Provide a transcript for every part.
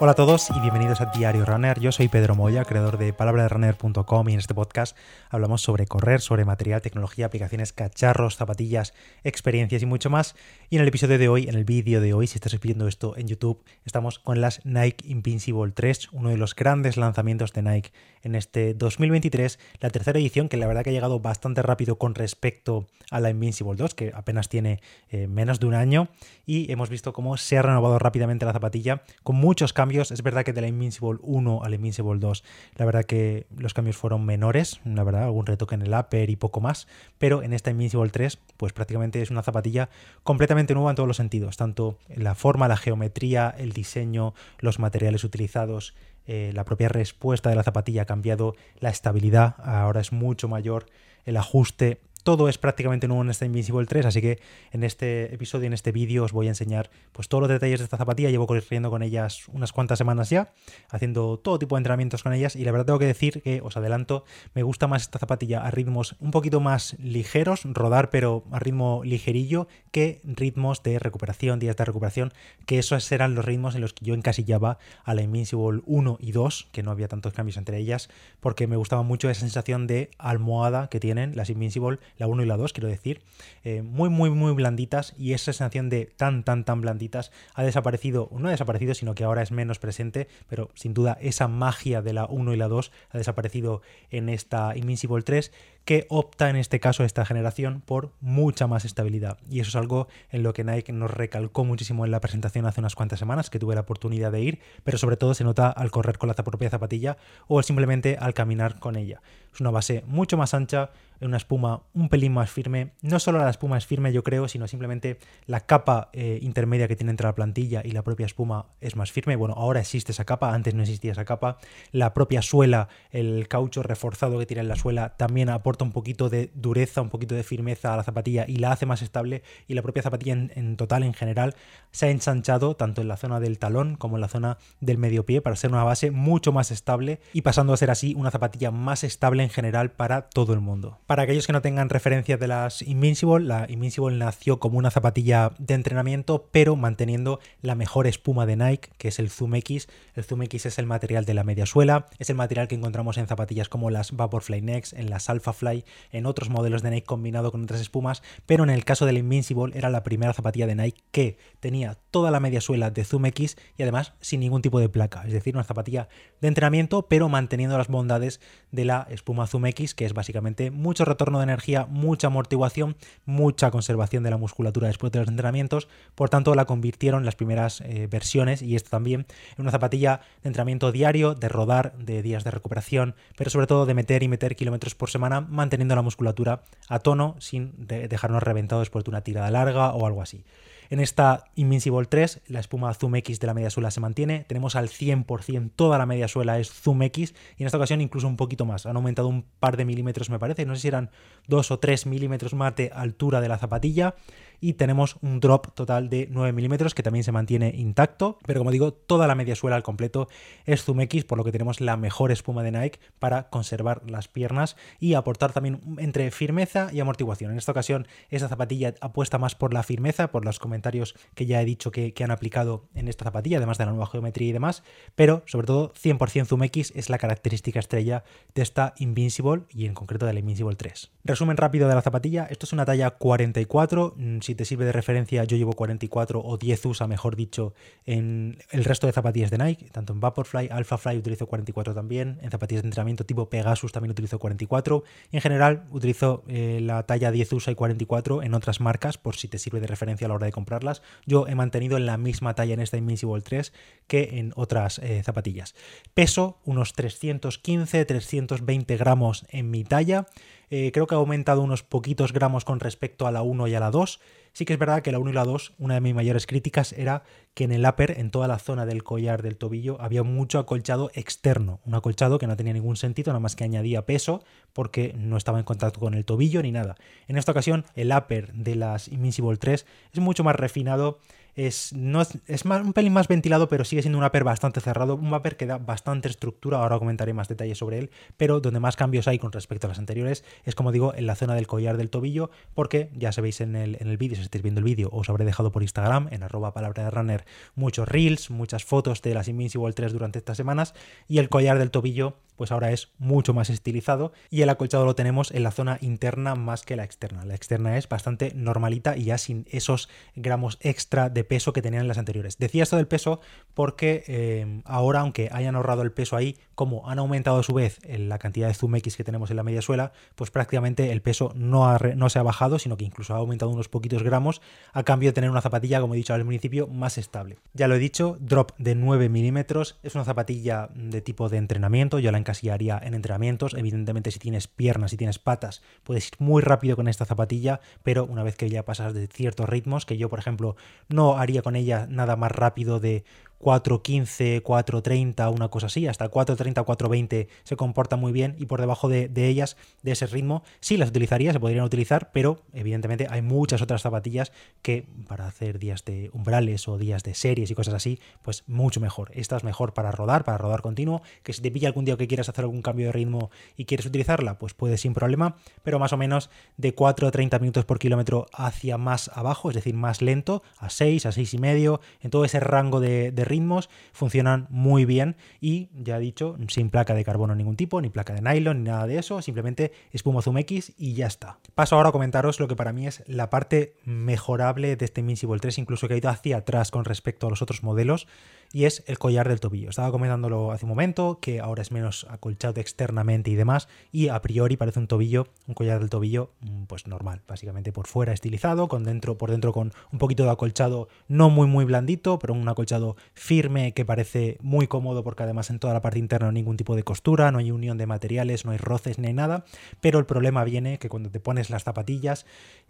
Hola a todos y bienvenidos a Diario Runner. Yo soy Pedro Moya, creador de palabraderunner.com y en este podcast hablamos sobre correr, sobre material, tecnología, aplicaciones, cacharros, zapatillas, experiencias y mucho más. Y en el episodio de hoy, en el vídeo de hoy, si estás viendo esto en YouTube, estamos con las Nike Invincible 3, uno de los grandes lanzamientos de Nike en este 2023, la tercera edición que la verdad que ha llegado bastante rápido con respecto a la Invincible 2, que apenas tiene eh, menos de un año y hemos visto cómo se ha renovado rápidamente la zapatilla con muchos cambios es verdad que de la Invincible 1 a la Invincible 2, la verdad que los cambios fueron menores, la verdad, algún retoque en el upper y poco más, pero en esta Invincible 3, pues prácticamente es una zapatilla completamente nueva en todos los sentidos, tanto la forma, la geometría, el diseño, los materiales utilizados, eh, la propia respuesta de la zapatilla ha cambiado, la estabilidad ahora es mucho mayor, el ajuste todo es prácticamente nuevo en esta Invincible 3, así que en este episodio, en este vídeo, os voy a enseñar pues, todos los detalles de esta zapatilla. Llevo corriendo con ellas unas cuantas semanas ya, haciendo todo tipo de entrenamientos con ellas y la verdad tengo que decir que, os adelanto, me gusta más esta zapatilla a ritmos un poquito más ligeros, rodar pero a ritmo ligerillo, que ritmos de recuperación, días de recuperación, que esos eran los ritmos en los que yo encasillaba a la Invincible 1 y 2, que no había tantos cambios entre ellas, porque me gustaba mucho esa sensación de almohada que tienen las Invincible la 1 y la 2, quiero decir, eh, muy, muy, muy blanditas y esa sensación de tan, tan, tan blanditas ha desaparecido, no ha desaparecido, sino que ahora es menos presente, pero sin duda esa magia de la 1 y la 2 ha desaparecido en esta Invincible 3 que opta en este caso esta generación por mucha más estabilidad. Y eso es algo en lo que Nike nos recalcó muchísimo en la presentación hace unas cuantas semanas, que tuve la oportunidad de ir, pero sobre todo se nota al correr con la propia zapatilla o simplemente al caminar con ella. Es una base mucho más ancha, una espuma un pelín más firme. No solo la espuma es firme, yo creo, sino simplemente la capa eh, intermedia que tiene entre la plantilla y la propia espuma es más firme. Bueno, ahora existe esa capa, antes no existía esa capa. La propia suela, el caucho reforzado que tiene en la suela, también aporta un poquito de dureza, un poquito de firmeza a la zapatilla y la hace más estable. Y la propia zapatilla en, total, en general, se ha ensanchado tanto en la zona del talón como en la zona del medio pie para ser una base mucho más estable y pasando a ser así una zapatilla más estable general para todo el mundo. Para aquellos que no tengan referencia de las Invincible, la Invincible nació como una zapatilla de entrenamiento, pero manteniendo la mejor espuma de Nike, que es el Zoom X. El Zoom X es el material de la media suela, es el material que encontramos en zapatillas como las Vaporfly Next, en las Alpha Fly, en otros modelos de Nike combinado con otras espumas, pero en el caso del Invincible era la primera zapatilla de Nike que tenía toda la media suela de Zoom X y además sin ningún tipo de placa, es decir, una zapatilla de entrenamiento, pero manteniendo las bondades de la espuma Zoom X, que es básicamente mucho retorno de energía, mucha amortiguación, mucha conservación de la musculatura después de los entrenamientos, por tanto la convirtieron las primeras eh, versiones y esto también en una zapatilla de entrenamiento diario, de rodar, de días de recuperación, pero sobre todo de meter y meter kilómetros por semana, manteniendo la musculatura a tono sin dejarnos reventados después de una tirada larga o algo así. En esta Invincible 3, la espuma Zoom X de la media suela se mantiene. Tenemos al 100% toda la media suela es Zoom X y en esta ocasión incluso un poquito más. Han aumentado un par de milímetros, me parece. No sé si eran 2 o 3 milímetros más de altura de la zapatilla y tenemos un drop total de 9 milímetros que también se mantiene intacto, pero como digo, toda la media suela al completo es Zoom X, por lo que tenemos la mejor espuma de Nike para conservar las piernas y aportar también entre firmeza y amortiguación. En esta ocasión, esta zapatilla apuesta más por la firmeza, por los comentarios que ya he dicho que, han aplicado en esta zapatilla, además de la nueva geometría y demás, pero sobre todo 100% Zoom X es la característica estrella de esta Invincible y en concreto de la Invincible 3. Resumen rápido de la zapatilla, esto es una talla 44, si te sirve de referencia, yo llevo 44 o 10 USA, mejor dicho, en el resto de zapatillas de Nike, tanto en Vaporfly, Alphafly utilizo 44 también, en zapatillas de entrenamiento tipo Pegasus también utilizo 44, y en general utilizo eh, la talla 10 USA y 44 en otras marcas, por si te sirve de referencia a la hora de comprarlas. Yo he mantenido en la misma talla en esta Invincible 3 que en otras eh, zapatillas. Peso unos 315, 320 gramos en mi talla. Eh, creo que ha aumentado unos poquitos gramos con respecto a la 1 y a la 2. Sí que es verdad que la 1 y la 2, una de mis mayores críticas era que en el upper, en toda la zona del collar del tobillo, había mucho acolchado externo. Un acolchado que no tenía ningún sentido, nada más que añadía peso porque no estaba en contacto con el tobillo ni nada. En esta ocasión, el upper de las Invincible 3 es mucho más refinado Es, no es, más, un pelín más ventilado, pero sigue siendo un upper bastante cerrado. Un upper que da bastante estructura, ahora comentaré más detalles sobre él, pero donde más cambios hay con respecto a las anteriores es, como digo, en la zona del collar del tobillo, porque ya sabéis en el, en el vídeo, si estáis viendo el vídeo, os habré dejado por Instagram, en arroba palabra de runner, muchos reels, muchas fotos de las Invincible 3 durante estas semanas, y el collar del tobillo pues ahora es mucho más estilizado y el acolchado lo tenemos en la zona interna más que la externa. La externa es bastante normalita y ya sin esos gramos extra de peso que tenían las anteriores. Decía esto del peso porque eh, ahora, aunque hayan ahorrado el peso ahí, como han aumentado a su vez la cantidad de zoom X que tenemos en la media suela, pues prácticamente el peso no, no se ha bajado, sino que incluso ha aumentado unos poquitos gramos a cambio de tener una zapatilla, como he dicho al principio, más estable. Ya lo he dicho, drop de 9 milímetros, es una zapatilla de tipo de entrenamiento, yo la haría en entrenamientos. Evidentemente, si tienes piernas, si tienes patas, puedes ir muy rápido con esta zapatilla, pero una vez que ya pasas de ciertos ritmos, que yo, por ejemplo, no haría con ella nada más rápido de 4.15, 4.30, una cosa así, hasta 4.30, 4.20 se comporta muy bien y por debajo de, ellas, de ese ritmo, sí las utilizaría, se podrían utilizar, pero evidentemente hay muchas otras zapatillas que para hacer días de umbrales o días de series y cosas así, pues mucho mejor. Esta es mejor para rodar, para rodar continuo, que si te pilla algún día que quieras hacer algún cambio de ritmo y quieres utilizarla, pues puedes sin problema, pero más o menos de 4 a 30 minutos por kilómetro hacia más abajo, es decir, más lento, a 6, a 6 y medio, en todo ese rango de, de ritmos, funcionan muy bien y ya he dicho, sin placa de carbono ningún tipo, ni placa de nylon, ni nada de eso, simplemente espuma Zoom X y ya está. Paso ahora a comentaros lo que para mí es la parte mejorable de este Invincible 3, incluso que ha ido hacia atrás con respecto a los otros modelos y es el collar del tobillo. Estaba comentándolo hace un momento, que ahora es menos acolchado externamente y demás, y a priori parece un tobillo, un collar del tobillo, mm, pues normal, básicamente por fuera estilizado, con dentro, por dentro con un poquito de acolchado, no muy muy blandito, pero un acolchado firme que parece muy cómodo porque además en toda la parte interna no hay ningún tipo de costura, no hay unión de materiales, no hay roces ni hay nada, pero el problema viene que cuando te pones las zapatillas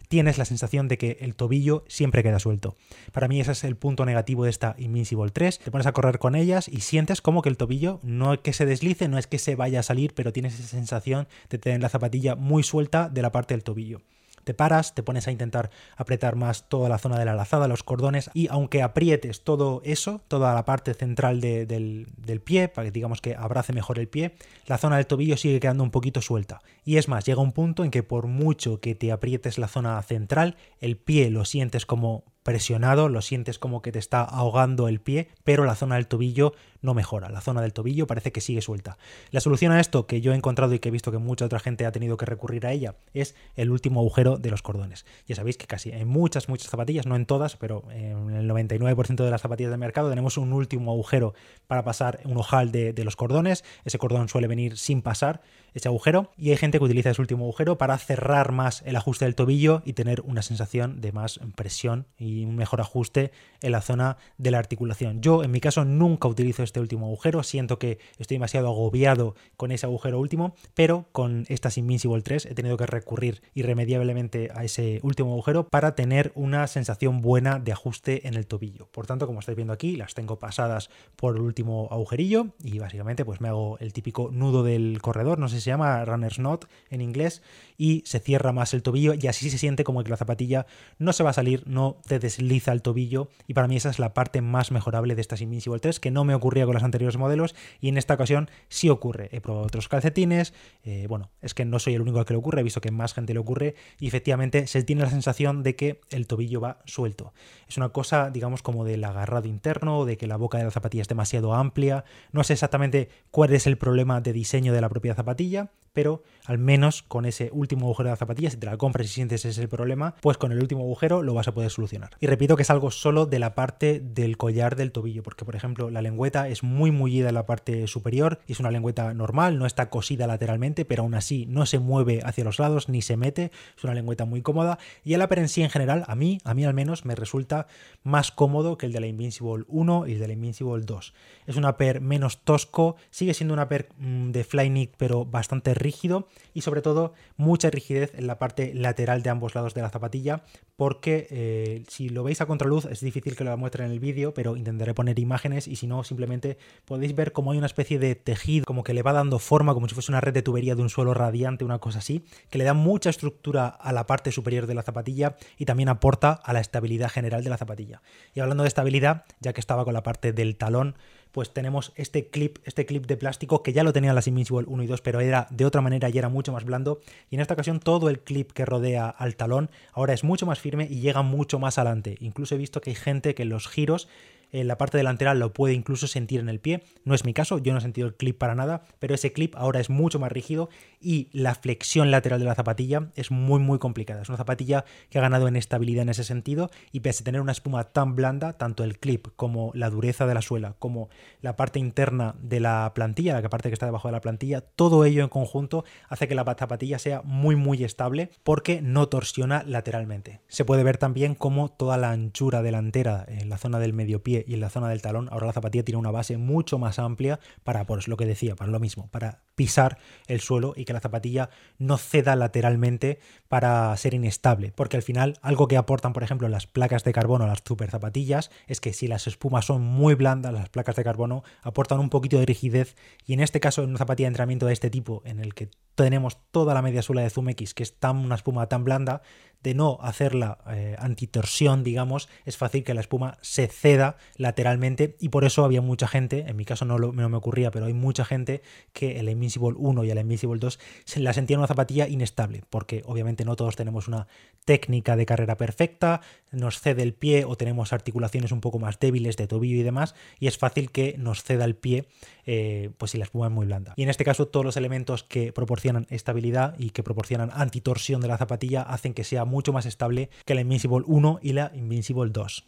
tienes la sensación de que el tobillo siempre queda suelto. Para mí ese es el punto negativo de esta Invincible 3 te pones a correr con ellas y sientes como que el tobillo no es que se deslice, no es que se vaya a salir, pero tienes esa sensación de tener la zapatilla muy suelta de la parte del tobillo te paras, te pones a intentar apretar más toda la zona de la lazada, los cordones, y aunque aprietes todo eso, toda la parte central del, del, pie, para que digamos que abrace mejor el pie, la zona del tobillo sigue quedando un poquito suelta. Y es más, llega un punto en que por mucho que te aprietes la zona central, el pie lo sientes como presionado, lo sientes como que te está ahogando el pie, pero la zona del tobillo no mejora, la zona del tobillo parece que sigue suelta. La solución a esto que yo he encontrado y que he visto que mucha otra gente ha tenido que recurrir a ella es el último agujero de los cordones. Ya sabéis que casi en muchas, muchas zapatillas, no en todas, pero en el 99% de las zapatillas del mercado tenemos un último agujero para pasar un ojal de, de los cordones. Ese cordón suele venir sin pasar ese agujero y hay gente que utiliza ese último agujero para cerrar más el ajuste del tobillo y tener una sensación de más presión y un mejor ajuste en la zona de la articulación. Yo en mi caso nunca utilizo este último agujero, siento que estoy demasiado agobiado con ese agujero último, pero con estas Invincible 3 he tenido que recurrir irremediablemente a ese último agujero para tener una sensación buena de ajuste en el tobillo. Por tanto, como estáis viendo aquí, las tengo pasadas por el último agujerillo y básicamente pues me hago el típico nudo del corredor, no sé si se llama runner's knot en inglés, y se cierra más el tobillo y así se siente como que la zapatilla no se va a salir, no te desliza el tobillo y para mí esa es la parte más mejorable de estas Invincible 3 que no me con los anteriores modelos y en esta ocasión sí ocurre. He probado otros calcetines, eh, bueno, es que no soy el único al que le ocurre, he visto que más gente le ocurre y efectivamente se tiene la sensación de que el tobillo va suelto. Es una cosa, digamos, como del agarrado interno, de que la boca de la zapatilla es demasiado amplia, no sé exactamente cuál es el problema de diseño de la propia zapatilla, pero al menos con ese último agujero de la zapatilla, si te la compras y sientes ese es el problema, pues con el último agujero lo vas a poder solucionar. Y repito que es algo solo de la parte del collar del tobillo, porque por ejemplo la lengüeta es muy mullida en la parte superior es una lengüeta normal, no está cosida lateralmente, pero aún así no se mueve hacia los lados ni se mete, es una lengüeta muy cómoda y el upper en sí en general, a mí, a mí al menos me resulta más cómodo que el de la Invincible 1 y el de la Invincible 2. Es un upper menos tosco, sigue siendo un upper mm, de Flyknit pero bastante rígido y sobre todo mucha rigidez en la parte lateral de ambos lados de la zapatilla porque eh, si lo veis a contraluz es difícil que lo muestre en el vídeo pero intentaré poner imágenes y si no simplemente podéis ver como hay una especie de tejido, como que le va dando forma, como si fuese una red de tubería de un suelo radiante, una cosa así, que le da mucha estructura a la parte superior de la zapatilla y también aporta a la estabilidad general de la zapatilla. Y hablando de estabilidad, ya que estaba con la parte del talón, pues tenemos este clip, este clip de plástico que ya lo tenían las Invincible 1 y 2, pero era de otra manera y era mucho más blando. Y en esta ocasión todo el clip que rodea al talón ahora es mucho más firme y llega mucho más adelante. Incluso he visto que hay gente que los giros en la parte delantera lo puede incluso sentir en el pie. No es mi caso, yo no he sentido el clip para nada, pero ese clip ahora es mucho más rígido y la flexión lateral de la zapatilla es muy muy complicada. Es una zapatilla que ha ganado en estabilidad en ese sentido y pese a tener una espuma tan blanda, tanto el clip como la dureza de la suela, como la parte interna de la plantilla, la parte que está debajo de la plantilla, todo ello en conjunto hace que la zapatilla sea muy muy estable porque no torsiona lateralmente. Se puede ver también como toda la anchura delantera en la zona del medio pie y en la zona del talón, ahora la zapatilla tiene una base mucho más amplia para, pues lo que decía, para lo mismo, para pisar el suelo y que la zapatilla no ceda lateralmente para ser inestable. Porque al final, algo que aportan, por ejemplo, las placas de carbono las super zapatillas es que si las espumas son muy blandas, las placas de carbono aportan un poquito de rigidez. Y en este caso, en una zapatilla de entrenamiento de este tipo, en el que tenemos toda la media suela de Zoom X, que es tan, una espuma tan blanda, de no hacerla eh, antitorsión, digamos, es fácil que la espuma se ceda lateralmente y por eso había mucha gente, en mi caso no, me ocurría, pero hay mucha gente que el Invincible 1 y el Invincible 2 se la sentían una zapatilla inestable, porque obviamente no todos tenemos una técnica de carrera perfecta, nos cede el pie o tenemos articulaciones un poco más débiles de tobillo y demás, y es fácil que nos ceda el pie eh, pues si la espuma es muy blanda. Y en este caso todos los elementos que proporcionan estabilidad y que proporcionan antitorsión de la zapatilla hacen que sea mucho más estable que la Invincible 1 y la Invincible 2.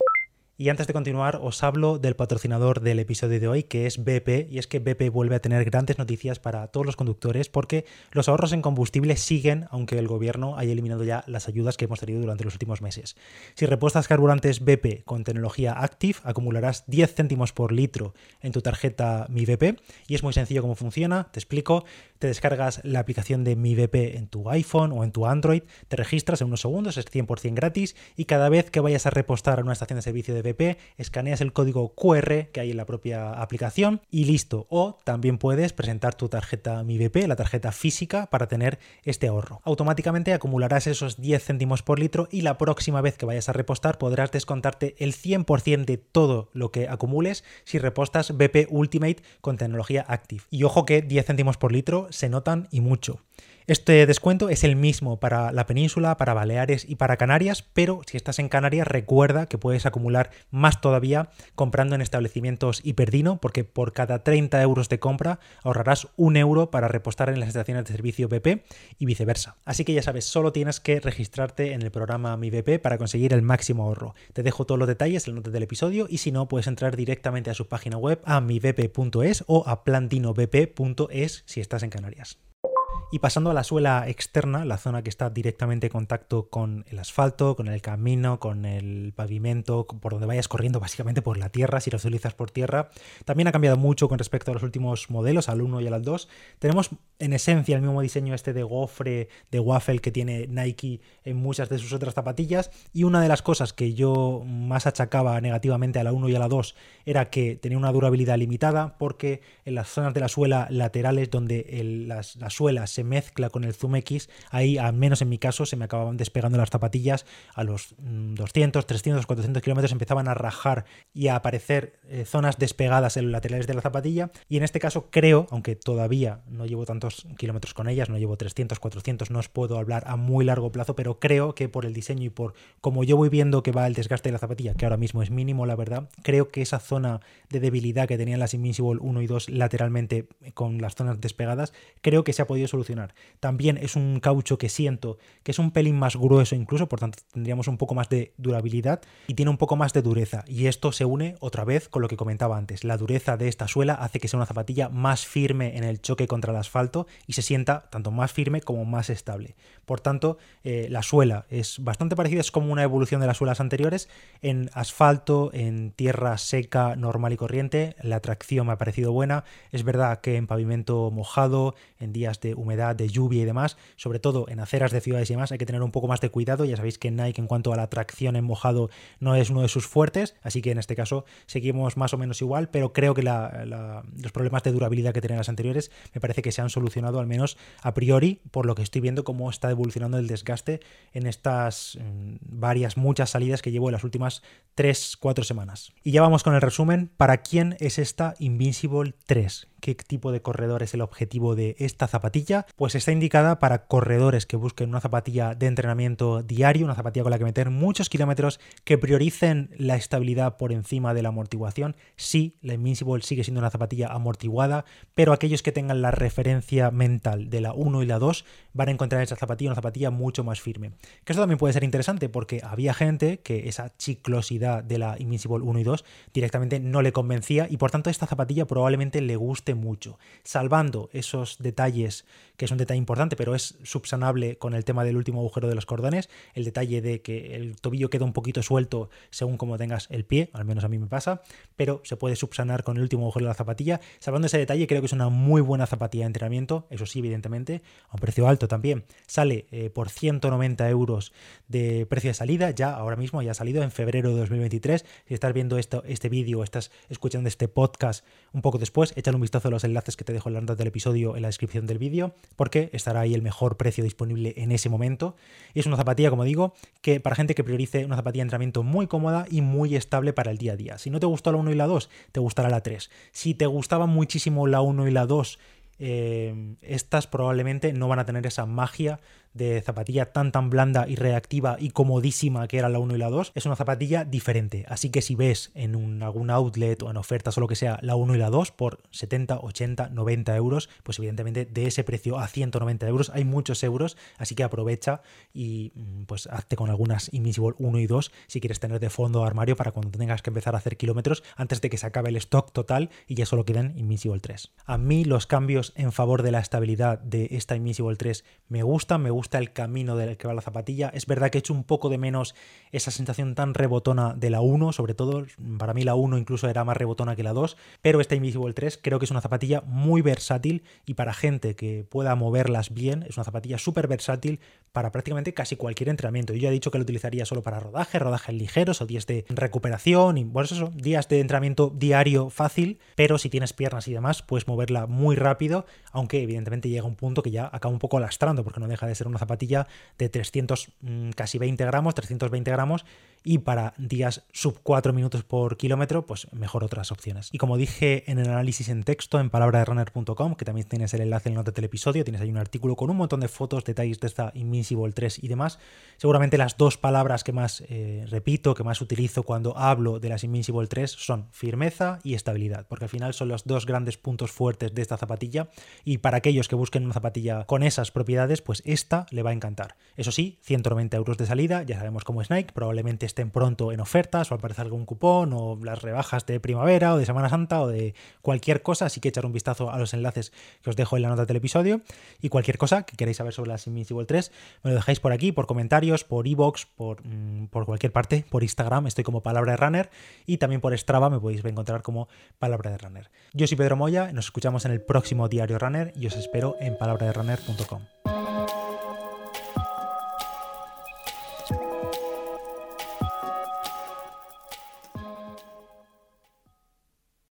Y antes de continuar, os hablo del patrocinador del episodio de hoy, que es BP, y es que BP vuelve a tener grandes noticias para todos los conductores porque los ahorros en combustible siguen, aunque el gobierno haya eliminado ya las ayudas que hemos tenido durante los últimos meses. Si repuestas carburantes BP con tecnología Active, acumularás 10 céntimos por litro en tu tarjeta Mi BP, y es muy sencillo cómo funciona, te explico, te descargas la aplicación de Mi BP en tu iPhone o en tu Android, te registras en unos segundos, es 100% gratis, y cada vez que vayas a repostar a una estación de servicio de BP, escaneas el código QR que hay en la propia aplicación y listo. O también puedes presentar tu tarjeta Mi BP, la tarjeta física, para tener este ahorro. Automáticamente acumularás esos 10 céntimos por litro y la próxima vez que vayas a repostar podrás descontarte el 100% de todo lo que acumules si repostas BP Ultimate con tecnología Active. Y ojo que 10 céntimos por litro se notan y mucho. Este descuento es el mismo para la península, para Baleares y para Canarias, pero si estás en Canarias recuerda que puedes acumular más todavía comprando en establecimientos Hiperdino, porque por cada 30 euros de compra ahorrarás un euro para repostar en las estaciones de servicio BP y viceversa. Así que ya sabes, solo tienes que registrarte en el programa Mi BP para conseguir el máximo ahorro. Te dejo todos los detalles en la nota del episodio y si no, puedes entrar directamente a su página web a mibp.es o a plantinoBP.es si estás en Canarias. Y pasando a la suela externa, la zona que está directamente en contacto con el asfalto, con el camino, con el pavimento, por donde vayas corriendo, básicamente por la tierra, si lo utilizas por tierra, también ha cambiado mucho con respecto a los últimos modelos, al 1 y al 2. Tenemos en esencia el mismo diseño este de gofre, de waffle que tiene Nike en muchas de sus otras zapatillas. Y una de las cosas que yo más achacaba negativamente a la 1 y a la 2 era que tenía una durabilidad limitada, porque en las zonas de la suela laterales, donde la suela se mezcla con el Zoom X, ahí, al menos en mi caso, se me acababan despegando las zapatillas a los 200, 300, 400 kilómetros, empezaban a rajar y a aparecer eh, zonas despegadas en los laterales de la zapatilla. Y en este caso creo, aunque todavía no llevo tantos kilómetros con ellas, no llevo 300, 400, no os puedo hablar a muy largo plazo, pero creo que por el diseño y por como yo voy viendo que va el desgaste de la zapatilla, que ahora mismo es mínimo, la verdad, creo que esa zona de debilidad que tenían las Invincible 1 y 2 lateralmente con las zonas despegadas, creo que se ha podido solucionar también es un caucho que siento que es un pelín más grueso incluso, por tanto tendríamos un poco más de durabilidad y tiene un poco más de dureza. Y esto se une otra vez con lo que comentaba antes. La dureza de esta suela hace que sea una zapatilla más firme en el choque contra el asfalto y se sienta tanto más firme como más estable. Por tanto, eh, la suela es bastante parecida, es como una evolución de las suelas anteriores. En asfalto, en tierra seca, normal y corriente, la tracción me ha parecido buena. Es verdad que en pavimento mojado, en días de humedad, de lluvia y demás, sobre todo en aceras de ciudades y demás, hay que tener un poco más de cuidado. Ya sabéis que Nike en cuanto a la tracción en mojado no es uno de sus fuertes, así que en este caso seguimos más o menos igual, pero creo que los problemas de durabilidad que tenían las anteriores me parece que se han solucionado al menos a priori, por lo que estoy viendo cómo está evolucionando el desgaste en estas varias, muchas salidas que llevo en las últimas 3-4 semanas. Y ya vamos con el resumen. ¿Para quién es esta Invincible 3? Qué tipo de corredor es el objetivo de esta zapatilla, pues está indicada para corredores que busquen una zapatilla de entrenamiento diario, una zapatilla con la que meter muchos kilómetros, que prioricen la estabilidad por encima de la amortiguación. Sí, la Invincible sigue siendo una zapatilla amortiguada, pero aquellos que tengan la referencia mental de la 1 y la 2 van a encontrar en esa zapatilla una zapatilla mucho más firme. Que esto también puede ser interesante porque había gente que esa chiclosidad de la Invincible 1 y 2 directamente no le convencía y por tanto esta zapatilla probablemente le guste mucho, salvando esos detalles, que es un detalle importante, pero es subsanable con el tema del último agujero de los cordones, el detalle de que el tobillo queda un poquito suelto según como tengas el pie, al menos a mí me pasa, pero se puede subsanar con el último agujero de la zapatilla. Salvando ese detalle, creo que es una muy buena zapatilla de entrenamiento, eso sí, evidentemente, a un precio alto también. Sale eh, por 190 euros de precio de salida, ya ahora mismo, ya ha salido en febrero de 2023. Si estás viendo esto, este vídeo, estás escuchando este podcast un poco después, échale un vistazo de los enlaces que te dejo en la nota del episodio en la descripción del vídeo, porque estará ahí el mejor precio disponible en ese momento. Es una zapatilla, como digo, que para gente que priorice una zapatilla de entrenamiento muy cómoda y muy estable para el día a día. Si no te gustó la 1 y la 2, te gustará la 3. Si te gustaba muchísimo la 1 y la 2, eh, estas probablemente no van a tener esa magia de zapatilla tan tan blanda y reactiva y comodísima que era la 1 y la 2, es una zapatilla diferente. Así que si ves en un, algún outlet o en ofertas o lo que sea la 1 y la 2 por 70, 80, 90 euros, pues evidentemente de ese precio a 190 euros hay muchos euros, así que aprovecha y mm, pues hazte con algunas Invincible 1 y 2 si quieres tener de fondo armario para cuando tengas que empezar a hacer kilómetros antes de que se acabe el stock total y ya solo queden Invincible 3. A mí los cambios en favor de la estabilidad de esta Invincible 3 me gustan, me gustan gusta el camino del que va la zapatilla. Es verdad que he hecho un poco de menos esa sensación tan rebotona de la 1, sobre todo para mí la 1 incluso era más rebotona que la 2, pero esta Invisible 3 creo que es una zapatilla muy versátil y para gente que pueda moverlas bien, es una zapatilla súper versátil para prácticamente casi cualquier entrenamiento. Yo ya he dicho que lo utilizaría solo para rodaje, rodajes ligeros o días de recuperación y bueno, eso, días de entrenamiento diario fácil, pero si tienes piernas y demás, puedes moverla muy rápido, aunque evidentemente llega un punto que ya acaba un poco lastrando porque no deja de ser una zapatilla de 300, mm, casi 20 gramos, 320 gramos, y para días sub 4 minutos por kilómetro, pues mejor otras opciones. Y como dije en el análisis en texto en palabraderunner.com, que también tienes el enlace en la nota del episodio, tienes ahí un artículo con un montón de fotos, detalles de esta Invincible 3 y demás. Seguramente las dos palabras que más eh, repito, que más utilizo cuando hablo de las Invincible 3 son firmeza y estabilidad, porque al final son los dos grandes puntos fuertes de esta zapatilla y para aquellos que busquen una zapatilla con esas propiedades, pues esta le va a encantar. Eso sí, 190 euros de salida, ya sabemos cómo es Nike, probablemente estén pronto en ofertas o aparecer algún cupón o las rebajas de primavera o de Semana Santa o de cualquier cosa, así que echar un vistazo a los enlaces que os dejo en la nota del episodio y cualquier cosa que queréis saber sobre las Invincible 3 me lo dejáis por aquí, por comentarios, por iBox, por, mm, por cualquier parte, por Instagram, estoy como Palabra de Runner y también por Strava me podéis encontrar como Palabra de Runner. Yo soy Pedro Moya, nos escuchamos en el próximo Diario Runner y os espero en palabraderunner.com.